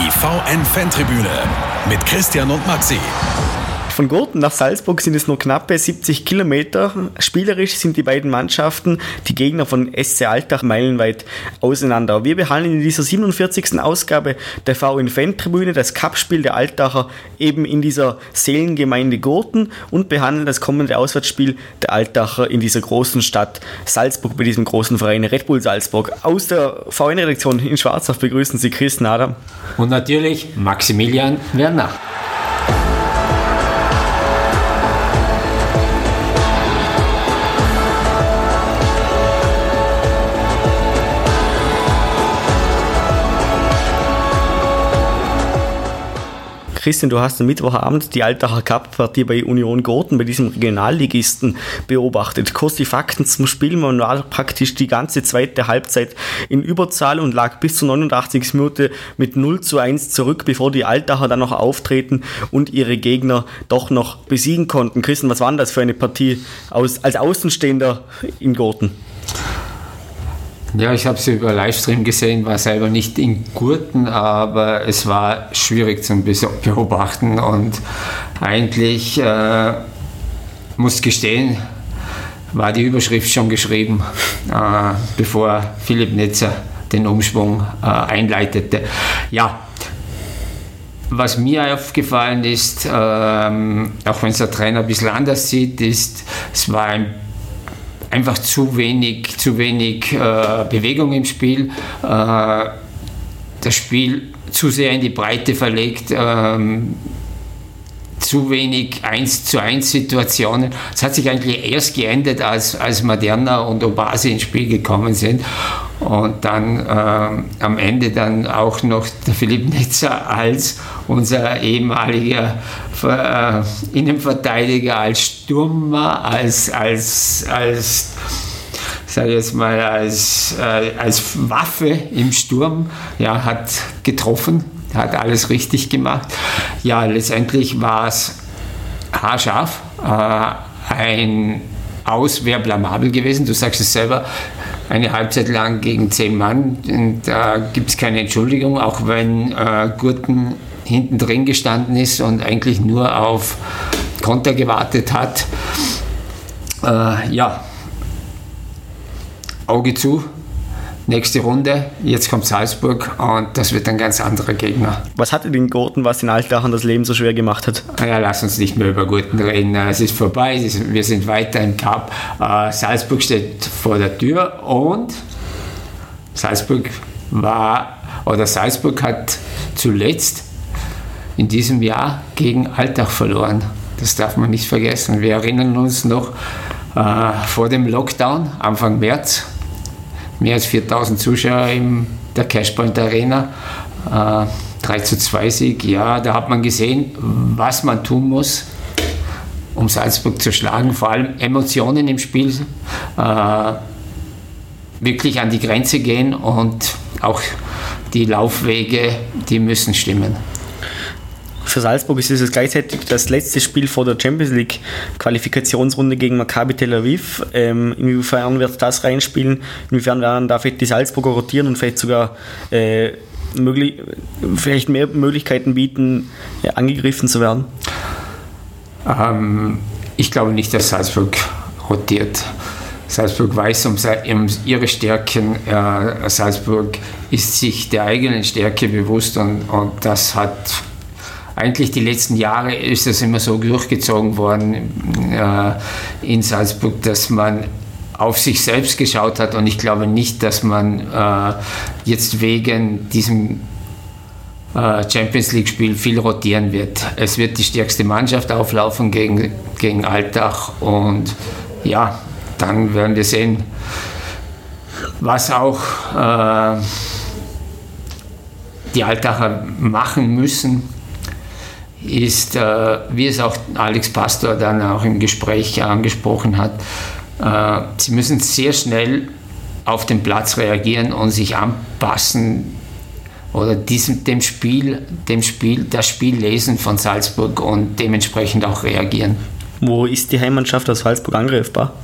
Die VN-Fantribüne mit Christian und Maxi. Von Gurten nach Salzburg sind es nur knappe 70 Kilometer. Spielerisch sind die beiden Mannschaften, die Gegner von SC Altach, meilenweit auseinander. Wir behandeln in dieser 47. Ausgabe der VN Fan-Tribüne das Cupspiel der Altacher eben in dieser Seelengemeinde Gurten und behandeln das kommende Auswärtsspiel der Altacher in dieser großen Stadt Salzburg bei diesem großen Verein Red Bull Salzburg. Aus der VN-Redaktion in Schwarzach begrüßen Sie Chris Nader. Und natürlich Maximilian Werner. Christian, du hast am Mittwochabend die Altacher Cup-Partie bei Union Gurten, bei diesem Regionalligisten, beobachtet. Kurz die Fakten zum Spiel. Man war praktisch die ganze zweite Halbzeit in Überzahl und lag bis zur 89. Minute mit 0 zu 1 zurück, bevor die Altacher dann noch auftreten und ihre Gegner doch noch besiegen konnten. Christian, was war denn das für eine Partie aus, als Außenstehender in Gurten? Ja, ich habe sie über Livestream gesehen, war selber nicht in Gurten, aber es war schwierig zum Beobachten und eigentlich äh, muss gestehen, war die Überschrift schon geschrieben, äh, bevor Philipp Netzer den Umschwung äh, einleitete. Ja, was mir aufgefallen ist, ähm, auch wenn es der Trainer ein bisschen anders sieht, ist, es war ein einfach zu wenig, zu wenig äh, Bewegung im Spiel. Äh, das Spiel zu sehr in die Breite verlegt. Ähm, zu wenig 1 zu 1 Situationen. Es hat sich eigentlich erst geendet, als, als Moderna und Obasi ins Spiel gekommen sind. Und dann äh, am Ende dann auch noch der Philipp Netzer als unser ehemaliger äh, Innenverteidiger, als Stürmer, als, als, als sage jetzt mal, als, äh, als Waffe im Sturm, ja, hat getroffen hat alles richtig gemacht. Ja, letztendlich war es haarscharf. Äh, ein Aus wäre blamabel gewesen. Du sagst es selber, eine Halbzeit lang gegen zehn Mann. Da gibt es keine Entschuldigung, auch wenn äh, Gurten hinten drin gestanden ist und eigentlich nur auf Konter gewartet hat. Äh, ja, Auge zu, nächste Runde, jetzt kommt Salzburg und das wird ein ganz anderer Gegner. Was hatte den Gurten, was den Altachern das Leben so schwer gemacht hat? Ja, lass uns nicht mehr über Gurten reden. Es ist vorbei, wir sind weiter im Cup. Äh, Salzburg steht vor der Tür und Salzburg war, oder Salzburg hat zuletzt in diesem Jahr gegen Altach verloren. Das darf man nicht vergessen. Wir erinnern uns noch äh, vor dem Lockdown, Anfang März, mehr als 4000 Zuschauer in der Cashpoint Arena. Äh, 3 zu 2 Sieg, ja, da hat man gesehen, was man tun muss, um Salzburg zu schlagen. Vor allem Emotionen im Spiel, äh, wirklich an die Grenze gehen und auch die Laufwege, die müssen stimmen. Für Salzburg ist es gleichzeitig das letzte Spiel vor der Champions League Qualifikationsrunde gegen Maccabi Tel Aviv. Ähm, inwiefern wird das reinspielen? Inwiefern werden da vielleicht die Salzburger rotieren und vielleicht sogar äh, möglich, vielleicht mehr Möglichkeiten bieten, ja, angegriffen zu werden? Ähm, ich glaube nicht, dass Salzburg rotiert. Salzburg weiß um, ihre Stärken. Äh, Salzburg ist sich der eigenen Stärke bewusst und, und das hat eigentlich die letzten Jahre ist das immer so durchgezogen worden äh, in Salzburg, dass man auf sich selbst geschaut hat. Und ich glaube nicht, dass man äh, jetzt wegen diesem äh, Champions League Spiel viel rotieren wird. Es wird die stärkste Mannschaft auflaufen gegen, gegen Altach und ja, dann werden wir sehen, was auch äh, die Altacher machen müssen, ist, äh, wie es auch Alex Pastor dann auch im Gespräch angesprochen hat, äh, sie müssen sehr schnell auf den Platz reagieren und sich anpassen oder diesem, dem Spiel, dem Spiel, das Spiel lesen von Salzburg und dementsprechend auch reagieren. Wo ist die Heimmannschaft aus Salzburg angreifbar?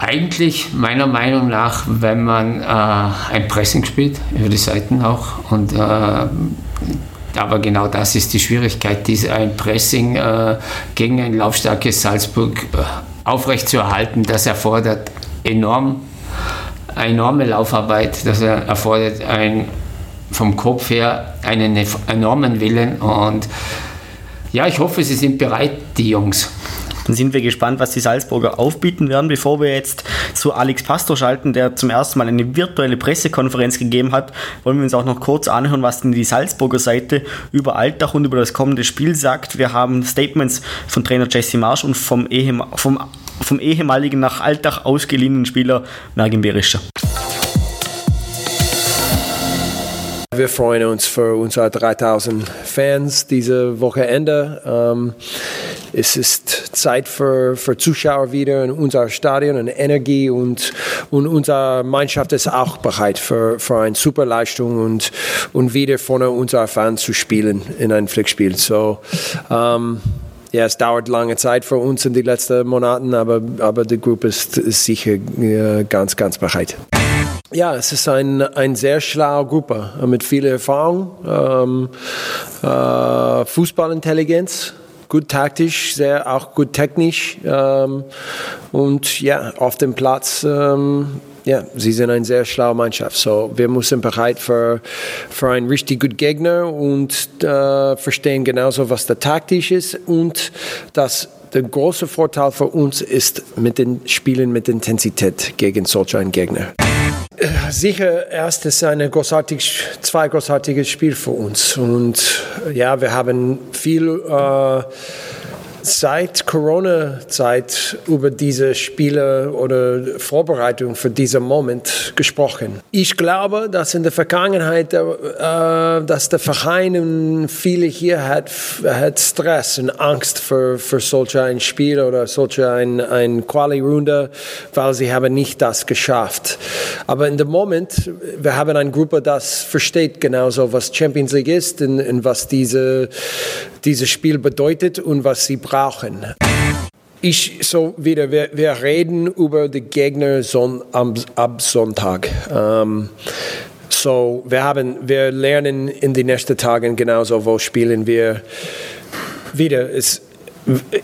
eigentlich meiner Meinung nach, wenn man äh, ein Pressing spielt, über die Seiten auch. Und, äh, aber genau das ist die Schwierigkeit, diese, ein Pressing äh, gegen ein laufstarkes Salzburg äh, aufrechtzuerhalten. Das erfordert enorm, enorme Laufarbeit, das erfordert ein, vom Kopf her einen enormen Willen. Und ja, ich hoffe, sie sind bereit, die Jungs. Dann sind wir gespannt, was die Salzburger aufbieten werden. Bevor wir jetzt zu Alex Pastor schalten, der zum ersten Mal eine virtuelle Pressekonferenz gegeben hat, wollen wir uns auch noch kurz anhören, was denn die Salzburger Seite über Alltag und über das kommende Spiel sagt. Wir haben Statements von Trainer Jesse Marsch und vom, Ehem vom, vom ehemaligen nach Alltag ausgeliehenen Spieler Mergin Berischer. Wir freuen uns für unsere 3000 Fans diese Wochenende. Ähm, es ist Zeit für, für Zuschauer wieder in unser Stadion und Energie und, und unsere Mannschaft ist auch bereit für, für eine super Leistung und, und wieder vorne unserer Fans zu spielen in einem Flickspiel. So, ähm, ja, es dauert lange Zeit für uns in den letzten Monaten, aber, aber die Gruppe ist, ist sicher äh, ganz, ganz bereit. Ja, es ist ein, ein sehr schlaue Gruppe mit viel Erfahrung, ähm, äh, Fußballintelligenz, gut taktisch, sehr auch gut technisch ähm, und ja, auf dem Platz. Ähm, ja, sie sind eine sehr schlaue Mannschaft. So, wir müssen bereit für, für einen richtig guten Gegner und äh, verstehen genauso, was der taktisch ist und dass der große Vorteil für uns ist mit den Spielen mit Intensität gegen solch einen Gegner. Sicher, erst ist eine großartig, zwei großartige Spiel für uns. Und ja, wir haben viel äh, seit Corona-Zeit über diese Spiele oder Vorbereitung für diesen Moment gesprochen. Ich glaube, dass in der Vergangenheit, äh, dass der Verein viele hier hat, hat Stress und Angst für, für solch ein Spiel oder solch ein, ein Quali-Runde, weil sie haben nicht das geschafft. Aber in dem Moment, wir haben eine Gruppe, das versteht genauso, was Champions League ist und, und was diese, dieses Spiel bedeutet und was sie brauchen. Ich so wieder, wir, wir reden über die Gegner son, ab, ab Sonntag. Ähm, so, wir haben, wir lernen in den nächsten Tagen genauso, wo spielen wir wieder. Es,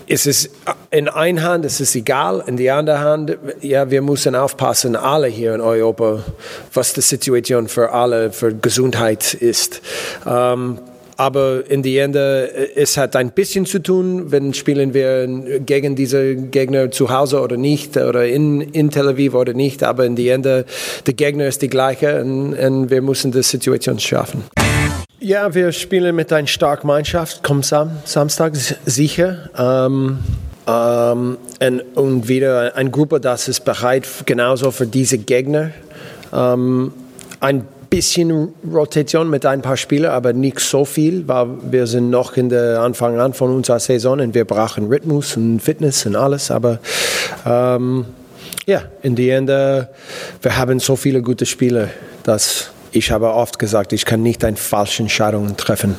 es ist in einer Hand, es ist egal, in die andere Hand, ja, wir müssen aufpassen, alle hier in Europa, was die Situation für alle, für Gesundheit ist. Ähm, aber in die Ende, äh, es hat ein bisschen zu tun, wenn spielen wir gegen diese Gegner zu Hause oder nicht, oder in, in Tel Aviv oder nicht. Aber in die Ende, der Gegner ist die gleiche und, und wir müssen die Situation schaffen. Ja, wir spielen mit einer starken Mannschaft, kommt Sam, Samstag sicher. Ähm, ähm, und, und, wieder eine Gruppe, das ist bereit genauso für diese Gegner. Ähm, ein bisschen Rotation mit ein paar Spielern, aber nicht so viel, weil wir sind noch in der Anfang an von unserer Saison und wir brauchen Rhythmus und Fitness und alles. Aber ähm, ja, in die Ende, wir haben so viele gute Spieler, dass ich habe oft gesagt, ich kann nicht eine falsche Entscheidung treffen.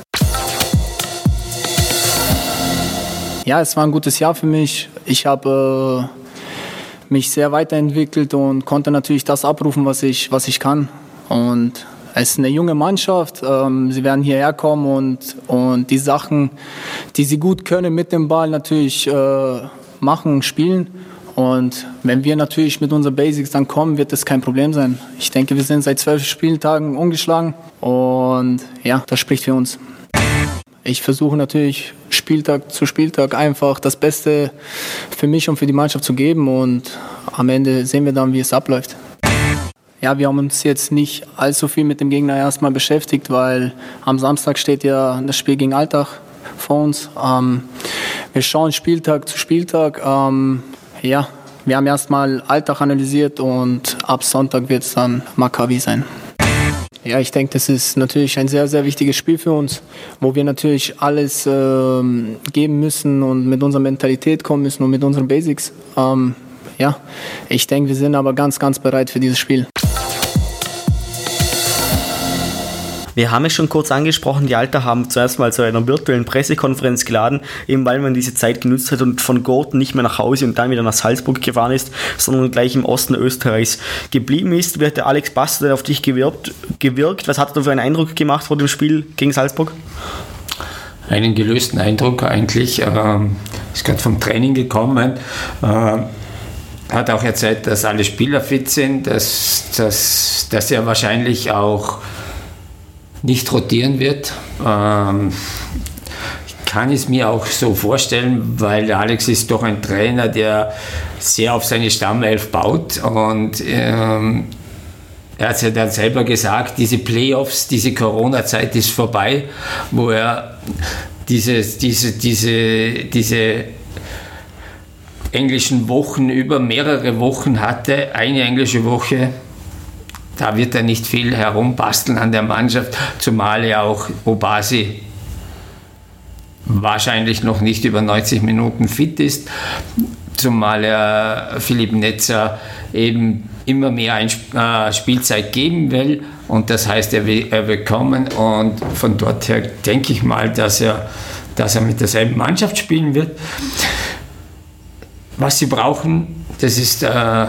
Ja, es war ein gutes Jahr für mich. Ich habe äh, mich sehr weiterentwickelt und konnte natürlich das abrufen, was ich, was ich kann. Und es ist eine junge Mannschaft. Ähm, sie werden hierher kommen und, und die Sachen, die sie gut können mit dem Ball natürlich äh, machen, spielen. Und wenn wir natürlich mit unseren Basics dann kommen, wird das kein Problem sein. Ich denke, wir sind seit zwölf Spieltagen ungeschlagen und ja, das spricht für uns. Ich versuche natürlich Spieltag zu Spieltag einfach das Beste für mich und für die Mannschaft zu geben und am Ende sehen wir dann, wie es abläuft. Ja, wir haben uns jetzt nicht allzu viel mit dem Gegner erstmal beschäftigt, weil am Samstag steht ja das Spiel gegen Alltag vor uns. Ähm, wir schauen Spieltag zu Spieltag. Ähm, ja, wir haben erstmal Alltag analysiert und ab Sonntag wird es dann Maccabi sein. Ja, ich denke, das ist natürlich ein sehr, sehr wichtiges Spiel für uns, wo wir natürlich alles ähm, geben müssen und mit unserer Mentalität kommen müssen und mit unseren Basics. Ähm, ja, ich denke, wir sind aber ganz, ganz bereit für dieses Spiel. Wir haben es schon kurz angesprochen, die Alter haben zuerst mal zu einer virtuellen Pressekonferenz geladen, eben weil man diese Zeit genutzt hat und von Gurten nicht mehr nach Hause und dann wieder nach Salzburg gefahren ist, sondern gleich im Osten Österreichs geblieben ist. Wie hat der Alex Baster auf dich gewirkt, gewirkt? Was hat er für einen Eindruck gemacht vor dem Spiel gegen Salzburg? Einen gelösten Eindruck eigentlich. Ähm, ist gerade vom Training gekommen. Äh, hat auch erzählt, dass alle Spieler fit sind, dass, dass, dass er wahrscheinlich auch nicht rotieren wird. Ähm, ich kann es mir auch so vorstellen, weil Alex ist doch ein Trainer, der sehr auf seine Stammelf baut und ähm, er hat ja dann selber gesagt, diese Playoffs, diese Corona-Zeit ist vorbei, wo er diese, diese, diese, diese englischen Wochen über mehrere Wochen hatte, eine englische Woche, da wird er nicht viel herumbasteln an der Mannschaft, zumal er auch Obasi wahrscheinlich noch nicht über 90 Minuten fit ist, zumal er Philipp Netzer eben immer mehr äh, Spielzeit geben will und das heißt, er will, er will kommen und von dort her denke ich mal, dass er, dass er mit derselben Mannschaft spielen wird. Was sie brauchen, das ist äh,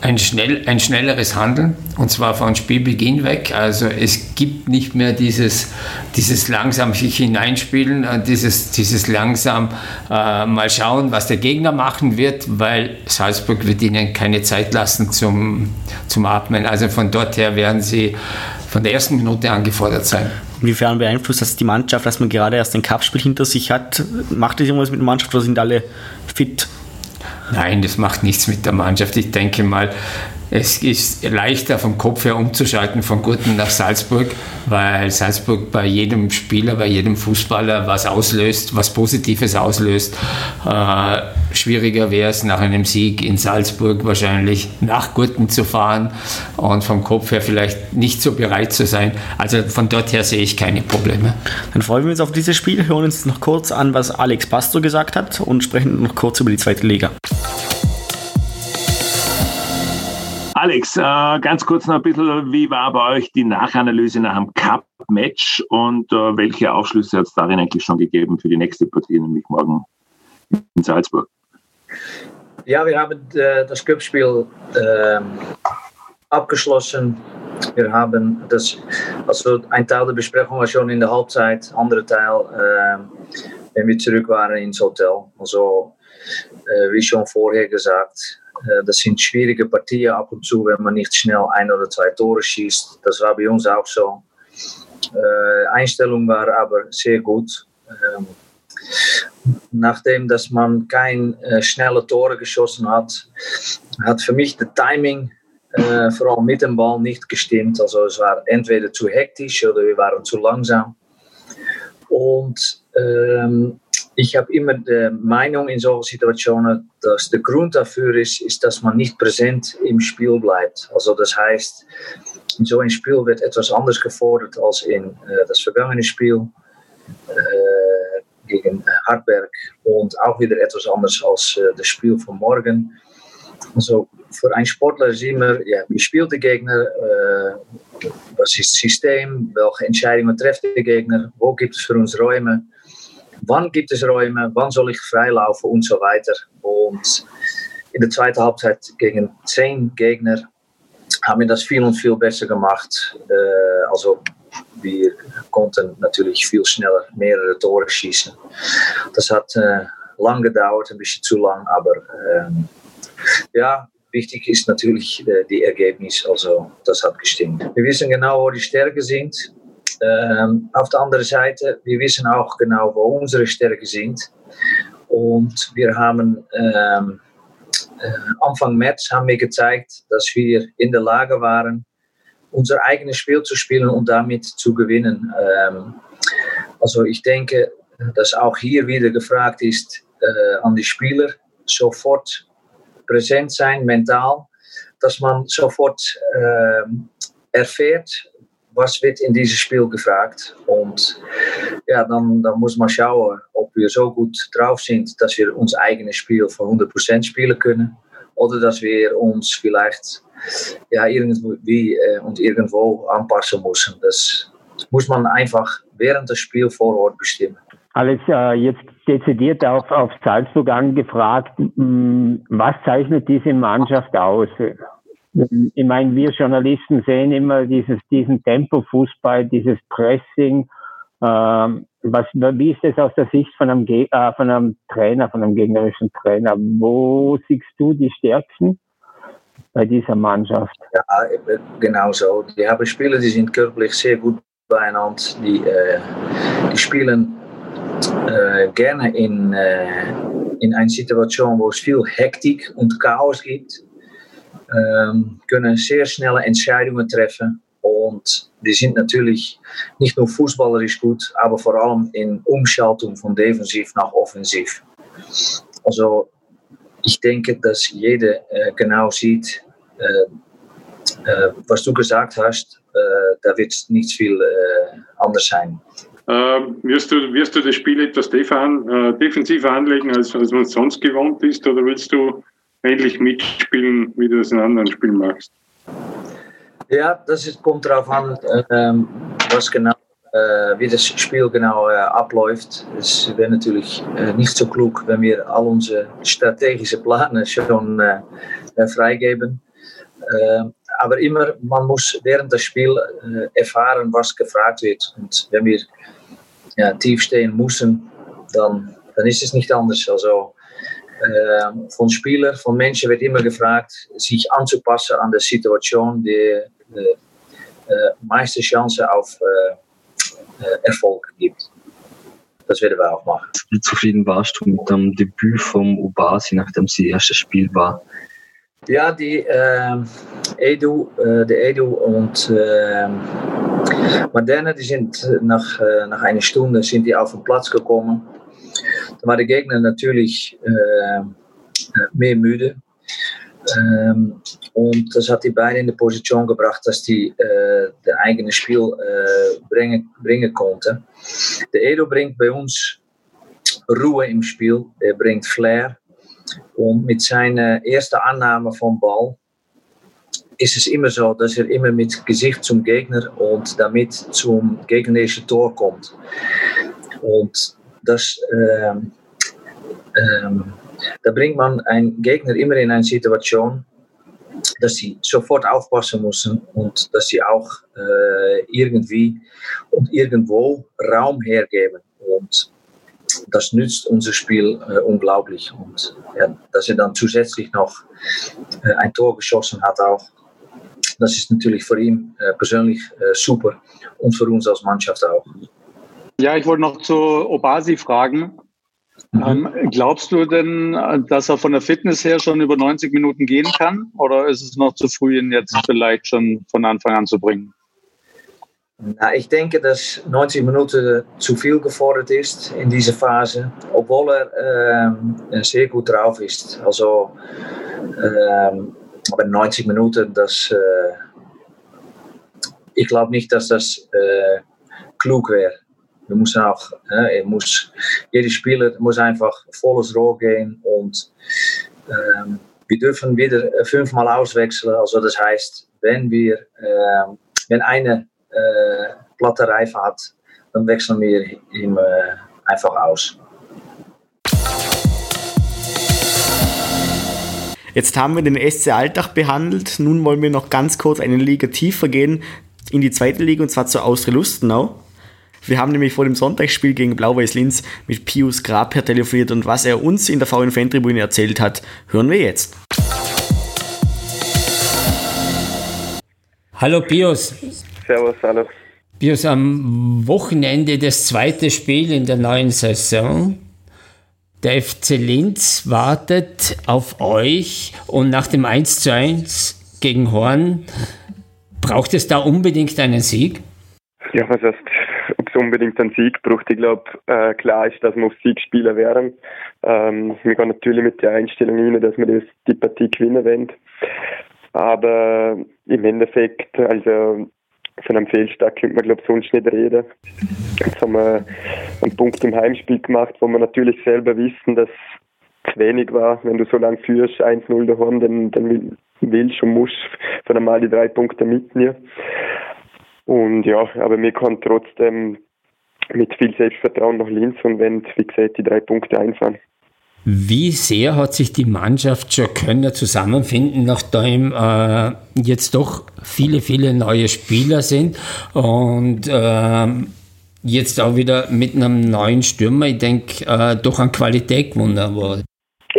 ein, schnell, ein schnelleres Handeln und zwar von Spielbeginn weg. Also es gibt nicht mehr dieses, dieses langsam sich hineinspielen, äh, dieses, dieses langsam äh, mal schauen, was der Gegner machen wird, weil Salzburg wird ihnen keine Zeit lassen zum, zum Atmen. Also von dort her werden sie von der ersten Minute angefordert sein. Inwiefern beeinflusst das die Mannschaft, dass man gerade erst ein Cup-Spiel hinter sich hat? Macht das irgendwas mit der Mannschaft oder sind alle fit? Nein, das macht nichts mit der Mannschaft. Ich denke mal, es ist leichter vom Kopf her umzuschalten von Gurten nach Salzburg, weil Salzburg bei jedem Spieler, bei jedem Fußballer was auslöst, was Positives auslöst. Äh, schwieriger wäre es nach einem Sieg in Salzburg wahrscheinlich nach Gurten zu fahren und vom Kopf her vielleicht nicht so bereit zu sein. Also von dort her sehe ich keine Probleme. Dann freuen wir uns auf dieses Spiel, hören uns noch kurz an, was Alex Pastor gesagt hat und sprechen noch kurz über die zweite Liga. Alex, äh, ganz kurz noch ein bisschen, wie war bei euch die Nachanalyse nach dem Cup-Match und äh, welche Aufschlüsse hat es darin eigentlich schon gegeben für die nächste Partie, nämlich morgen in Salzburg? Ja, wir haben äh, das Cup-Spiel ähm, abgeschlossen. Wir haben das, also ein Teil der Besprechung war schon in der Halbzeit, andere Teil, äh, wenn wir zurück waren ins Hotel. Also, wie schon vorher gesagt, das sind schwierige Partien ab und zu, wenn man nicht schnell ein oder zwei Tore schießt. Das war bei uns auch so. Äh, Einstellung war aber sehr gut. Ähm, nachdem dass man kein äh, schnelle Tore geschossen hat, hat für mich das Timing äh, allem mit dem Ball nicht gestimmt. Also es war entweder zu hektisch oder wir waren zu langsam. Und ähm, ich habe immer die Meinung in solchen Situationen, dass der Grund dafür ist, ist, dass man nicht präsent im Spiel bleibt. Also das heißt, in so einem Spiel wird etwas anders gefordert als in äh, das vergangene Spiel äh, gegen Hartberg und auch wieder etwas anders als äh, das Spiel von morgen. Also für einen Sportler sehen wir, ja, wie spielt der Gegner, äh, was ist das System, welche Entscheidungen trifft der Gegner, wo gibt es für uns Räume wann gibt es Räume, wann soll ich freilaufen und so weiter. Und in der zweiten Halbzeit gegen zehn Gegner haben wir das viel und viel besser gemacht. Äh, also wir konnten natürlich viel schneller mehrere Tore schießen. Das hat äh, lang gedauert, ein bisschen zu lang, aber ähm, ja, wichtig ist natürlich äh, die Ergebnis, also das hat gestimmt. Wir wissen genau, wo die Stärken sind. Ähm, auf der anderen Seite, wir wissen auch genau, wo unsere Stärken sind. Und wir haben ähm, äh, Anfang März haben wir gezeigt, dass wir in der Lage waren, unser eigenes Spiel zu spielen und damit zu gewinnen. Ähm, also ich denke, dass auch hier wieder gefragt ist an die Spieler, sofort präsent sein, mental, dass man sofort äh, erfährt, was wird in diesem Spiel gefragt. Und ja, dann, dann muss man schauen, ob wir so gut drauf sind, dass wir uns eigenes Spiel von 100% spielen können. oder dass wir uns vielleicht ja, irgendwie äh, und irgendwo anpassen müssen. Das muss man einfach während des Spiels vor Ort bestimmen. Alex, äh, jetzt dezidiert auf, auf Salzburg angefragt, hm, was zeichnet diese Mannschaft aus? Ich meine, wir Journalisten sehen immer dieses, diesen Tempo-Fußball, dieses Pressing. Ähm, was, wie ist es aus der Sicht von einem, äh, von einem Trainer, von einem gegnerischen Trainer? Wo siehst du die Stärken bei dieser Mannschaft? Ja, genau so. Die haben Spieler, die sind körperlich sehr gut beieinander. Die, äh, die spielen äh, gerne in, äh, in einer Situation, wo es viel Hektik und Chaos gibt. Ähm, können sehr schnelle Entscheidungen treffen und die sind natürlich nicht nur fußballerisch gut, aber vor allem in Umschaltung von defensiv nach offensiv. Also ich denke, dass jeder äh, genau sieht, äh, äh, was du gesagt hast, äh, da wird nicht viel äh, anders sein. Ähm, wirst, du, wirst du das Spiel etwas defensiver anlegen, als, als man sonst gewohnt ist, oder willst du ähnlich mitspielen, wie du es in anderen Spielen machst? Ja, das ist, kommt darauf an, ähm, was genau, äh, wie das Spiel genau äh, abläuft. Es wäre natürlich äh, nicht so klug, wenn wir all unsere strategischen Pläne schon freigeben. Aber immer, man muss während des Spiels erfahren, was gefragt wird. Und wenn wir ja, tief stehen müssen, dann, dann ist es nicht anders. Also, von Spielern, von Menschen wird immer gefragt, sich anzupassen an der Situation, die de äh, meiste Chance auf äh, äh, Erfolg gibt. Das werden wir auch machen. Wie zufrieden warst du mit dem Debüt vom Obasi, nachdem das erste Spiel war? Ja, die äh, Edu, äh, der Edu und äh, Moderne, die sind nach, äh, nach einer Stunde sind die auf den Platz gekommen. Da war der Gegner natürlich mehr müde. Ähm, und das hat die in die Position gebracht, dass die äh, das eigene Spiel äh, bringen, bringen konnten. Der Edo bringt bei uns Ruhe im Spiel, er bringt Flair. Und mit seiner ersten Annahme vom Ball ist es immer so, dass er immer mit Gesicht zum Gegner und damit zum gegnerischen Tor kommt. Das, ähm, ähm, da bringt man einen Gegner immer in eine Situation, dass sie sofort aufpassen müssen und dass sie auch äh, irgendwie und irgendwo Raum hergeben. Und das nützt unser Spiel äh, unglaublich. Und ja, dass er dann zusätzlich noch äh, ein Tor geschossen hat, auch, das ist natürlich für ihn äh, persönlich äh, super und für uns als Mannschaft auch. Ja, ich wollte noch zu Obasi fragen. Mhm. Ähm, glaubst du denn, dass er von der Fitness her schon über 90 Minuten gehen kann? Oder ist es noch zu früh, ihn jetzt vielleicht schon von Anfang an zu bringen? Na, ich denke, dass 90 Minuten zu viel gefordert ist in dieser Phase, obwohl er ähm, sehr gut drauf ist. Also, ähm, aber 90 Minuten, das, äh, ich glaube nicht, dass das äh, klug wäre. Wir müssen auch, äh, muss, jeder Spieler muss einfach volles Rohr gehen und ähm, wir dürfen wieder fünfmal auswechseln. Also das heißt, wenn wir, äh, wenn eine äh, platte Reifen hat, dann wechseln wir ihn äh, einfach aus. Jetzt haben wir den SC Alltag behandelt. Nun wollen wir noch ganz kurz eine Liga tiefer gehen in die zweite Liga und zwar zur Austria Lustenau. Wir haben nämlich vor dem Sonntagsspiel gegen Blau-Weiß Linz mit Pius Grabherr telefoniert und was er uns in der VN-Fan-Tribüne erzählt hat, hören wir jetzt. Hallo Pius. Servus, hallo. Pius, am Wochenende das zweite Spiel in der neuen Saison. Der FC Linz wartet auf euch und nach dem 1 zu 1 gegen Horn braucht es da unbedingt einen Sieg? Ja, was heißt, es unbedingt einen Sieg braucht? Ich glaube, äh, klar ist, dass wir auf Sieg spielen werden. Ähm, wir gehen natürlich mit der Einstellung rein, dass wir das, die Partie gewinnen wollen. Aber im Endeffekt, also von einem Fehlstart könnte man, glaube ich, sonst nicht reden. Jetzt haben wir einen Punkt im Heimspiel gemacht, wo wir natürlich selber wissen, dass zu wenig war. Wenn du so lange führst, 1-0 daheim, dann, dann willst und musst von einmal die drei Punkte mitnehmen. Und ja, aber wir können trotzdem mit viel Selbstvertrauen nach Linz und wenn, wie gesagt, die drei Punkte einfahren. Wie sehr hat sich die Mannschaft schon können zusammenfinden, nachdem äh, jetzt doch viele, viele neue Spieler sind und äh, jetzt auch wieder mit einem neuen Stürmer, ich denke, äh, doch an Qualität gewonnen wurde?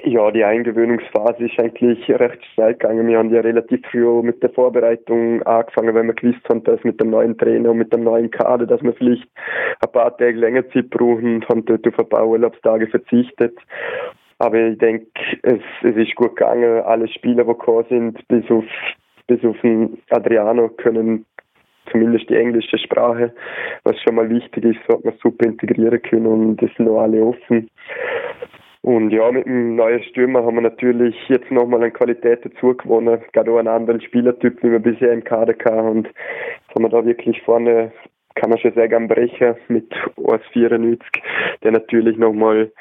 Ja, die Eingewöhnungsphase ist eigentlich recht schnell gegangen. Wir haben ja relativ früh mit der Vorbereitung angefangen, weil wir gewusst haben, dass mit dem neuen Trainer und mit dem neuen Kader, dass wir vielleicht ein paar Tage länger Zeit brauchen und haben dort auf ein paar Urlaubstage verzichtet. Aber ich denke, es, es ist gut gegangen. Alle Spieler, die gekommen sind, bis auf, bis auf den Adriano, können zumindest die englische Sprache, was schon mal wichtig ist, so hat man super integrieren können und es sind noch alle offen. Und ja, mit dem neuen Stürmer haben wir natürlich jetzt nochmal an Qualität dazu gewonnen. Gerade auch einen anderen Spielertyp, wie wir bisher im Kader hatten. Und jetzt haben wir da wirklich vorne, kann man schon sagen, am Brecher mit 1,94, der natürlich nochmal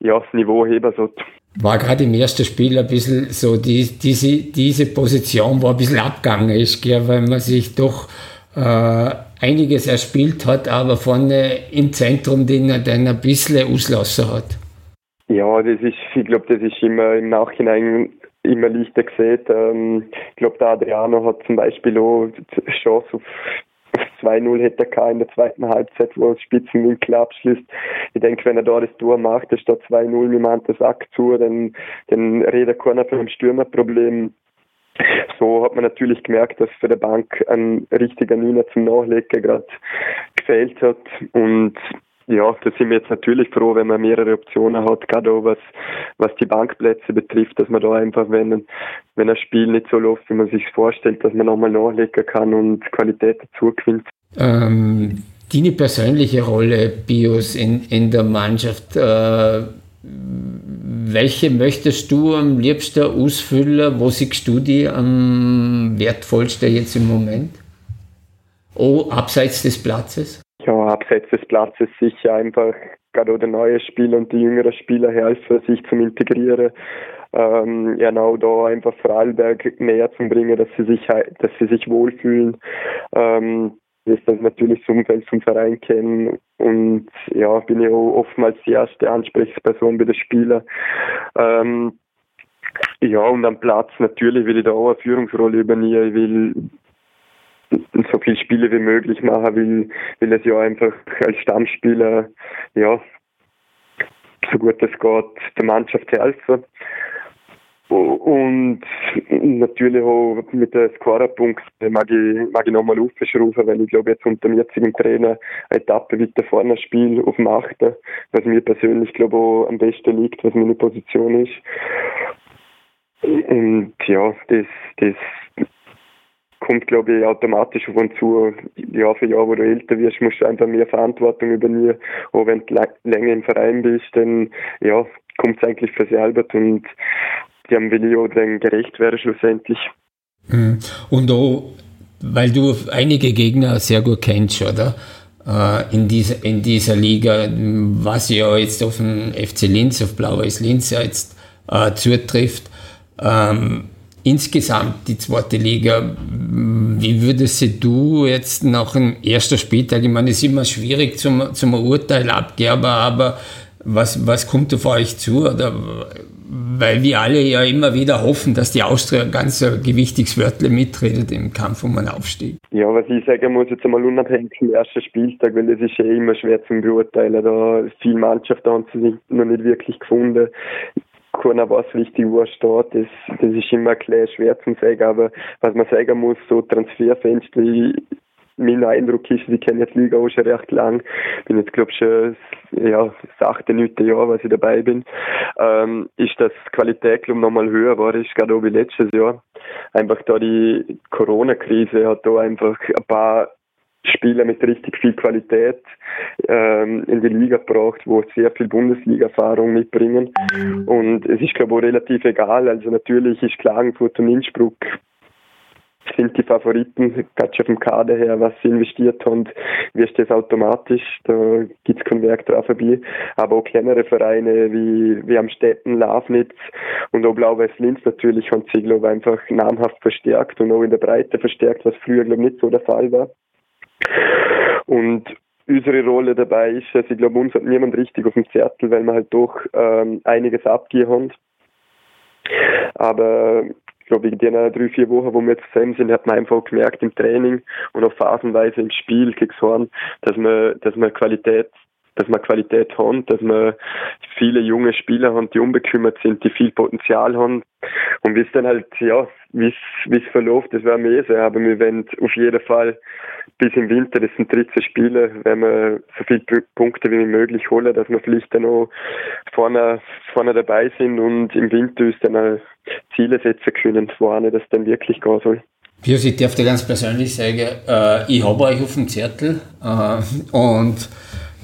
ja, das Niveau heben sollte. War gerade im ersten Spiel ein bisschen so, die, diese, diese Position war ein bisschen abgegangen, ist, gell, weil man sich doch äh, einiges erspielt hat, aber vorne im Zentrum den er dann ein bisschen auslassen hat. Ja, das ist, ich glaube, das ist immer im Nachhinein immer leichter gesehen. Ähm, ich glaube, der Adriano hat zum Beispiel auch die Chance auf 2-0 hätte er in der zweiten Halbzeit, wo er Spitzenwinkel abschließt. Ich denke, wenn er da das Tor macht, ist da 2-0 mit dem Sack zu, dann, dann redet keiner von einem Stürmerproblem. So hat man natürlich gemerkt, dass für die Bank ein richtiger Niner zum Nachlegen gerade gefehlt hat und ja, da sind wir jetzt natürlich froh, wenn man mehrere Optionen hat, gerade auch was, was die Bankplätze betrifft, dass man da einfach, wenn, wenn ein Spiel nicht so läuft, wie man sich vorstellt, dass man nochmal nachlegen kann und Qualität dazu gewinnt. Ähm, deine persönliche Rolle, Bios, in, in der Mannschaft, äh, welche möchtest du am liebsten ausfüllen? Wo siehst du die am wertvollsten jetzt im Moment? Oh, abseits des Platzes? Ja, abseits des Platzes sicher einfach gerade der neue Spieler und die jüngeren Spieler helfen, sich zum Integrieren. Ähm, genau da einfach Vorarlberg näher zu bringen, dass sie sich, dass sie sich wohlfühlen. Ähm, ist das natürlich das Umfeld vom Verein kennen und ja, bin auch oftmals die erste Ansprechperson bei den Spielern. Ähm, ja, und am Platz natürlich will ich da auch eine Führungsrolle übernehmen. Ich will so viele Spiele wie möglich machen, will, will es ja einfach als Stammspieler, ja, so gut es geht, der Mannschaft helfen. Und natürlich auch mit den Scorerpunkten mag ich, mag ich nochmal aufschrauben, weil ich glaube, jetzt unter dem jetzigen Trainer eine Etappe weiter vorne Spiel auf dem Achten, was mir persönlich, glaube auch am besten liegt, was meine Position ist. Und ja, das, das kommt, glaube ich, automatisch auf uns zu. Jahr für Jahr, wo du älter wirst, musst du einfach mehr Verantwortung übernehmen. Auch wenn du länger im Verein bist, dann ja, kommt es eigentlich für selber und die haben will ich auch dann gerecht werden schlussendlich. Mhm. Und auch, weil du einige Gegner sehr gut kennst, oder? Äh, in dieser, in dieser Liga, was ja jetzt auf den FC Linz, auf Blau-Weiß Linz jetzt äh, zutrifft. Ähm, insgesamt die zweite Liga, wie würdest du jetzt nach dem ersten Spieltag, ich meine, es ist immer schwierig zum, zum Urteil abgeben, aber was, was kommt auf euch zu? Oder, weil wir alle ja immer wieder hoffen, dass die Austria ganz gewichtiges Wörtle mitredet im Kampf um einen Aufstieg. Ja, was ich sagen muss, jetzt einmal unabhängig vom ersten Spieltag, weil es ist ja immer schwer zum Beurteilen. Da viel Mannschaft haben sie sich noch nicht wirklich gefunden keiner weiß richtig, wo er steht. Das, das ist immer klar schwer zu sagen, aber was man sagen muss, so Transferfenster, ich, mein Eindruck ist, ich kenne jetzt Liga auch schon recht lang, bin jetzt glaube ich schon ja, das achte, neunte Jahr, was ich dabei bin, ähm, ist die Qualität glaube nochmal höher war, ist gerade auch wie letztes Jahr. Einfach da die Corona-Krise hat da einfach ein paar Spieler mit richtig viel Qualität ähm, in die Liga gebracht, wo sehr viel Bundesliga-Erfahrung mitbringen. Und es ist, glaube ich, auch relativ egal. Also natürlich ist Klagenfurt und Innsbruck sind die Favoriten, gerade schon vom Kader her, was sie investiert haben, wirst das automatisch, da gibt es keinen Werk drauf vorbei. Aber auch kleinere Vereine wie, wie am Städten, Lafnitz und auch Blau-Weiß Linz natürlich haben sie, glaube ich, einfach namhaft verstärkt und auch in der Breite verstärkt, was früher, glaube ich, nicht so der Fall war. Und unsere Rolle dabei ist, also ich glaube, uns hat niemand richtig auf dem Zettel, weil wir halt doch ähm, einiges abgehen haben. Aber ich glaube, in den drei, vier Wochen, wo wir jetzt zusammen sind, hat man einfach gemerkt im Training und auch phasenweise im Spiel gegen Horn, dass wir, dass wir Qualität dass wir Qualität haben, dass wir viele junge Spieler haben, die unbekümmert sind, die viel Potenzial haben. Und wie es dann halt, ja, wie es verläuft, das werden wir eh sehen. Aber wir werden auf jeden Fall bis im Winter, das sind 13 Spiele, werden wir so viele Punkte wie möglich holen, dass wir vielleicht dann auch vorne, vorne dabei sind und im Winter uns dann Ziele setzen können, woran das dann wirklich gehen soll. Pius, ich darf dir ganz persönlich sagen, äh, ich habe euch auf dem Zettel äh, und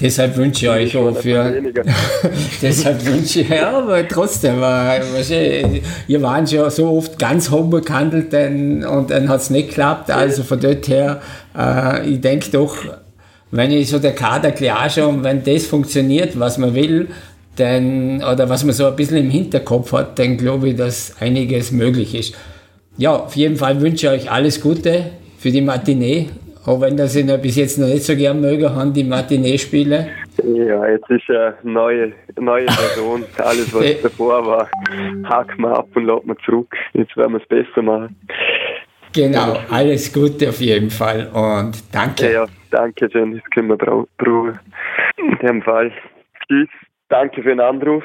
Deshalb wünsche ich euch auch für. deshalb wünsche ich, ja, aber trotzdem, äh, ihr waren schon so oft ganz hochbekannt und dann hat es nicht geklappt. Also von dort her, äh, ich denke doch, wenn ich so der Kader klar schon, wenn das funktioniert, was man will, dann, oder was man so ein bisschen im Hinterkopf hat, dann glaube ich, dass einiges möglich ist. Ja, auf jeden Fall wünsche ich euch alles Gute für die Matinee auch wenn das ich noch bis jetzt noch nicht so gern mögen haben, die Matinee-Spiele. Ja, jetzt ist eine neue, neue Version. Alles, was davor war, haken wir ab und laden wir zurück. Jetzt werden wir es besser machen. Genau, alles Gute auf jeden Fall und danke. Ja, ja danke schön, das können wir brauchen. In dem Fall. Tschüss, danke für den Anruf.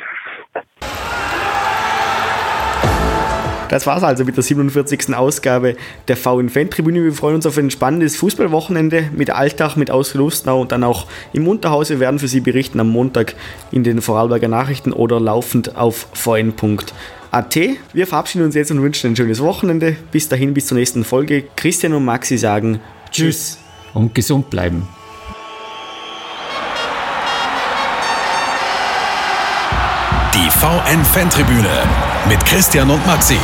Das war es also mit der 47. Ausgabe der VN-Fan-Tribüne. Wir freuen uns auf ein spannendes Fußballwochenende mit Alltag, mit Ausgelusnau und dann auch im Unterhaus. Wir werden für Sie berichten am Montag in den Vorarlberger Nachrichten oder laufend auf vn.at. Wir verabschieden uns jetzt und wünschen ein schönes Wochenende. Bis dahin, bis zur nächsten Folge. Christian und Maxi sagen Tschüss und gesund bleiben. Die VN-Fantribüne mit Christian und Maxi.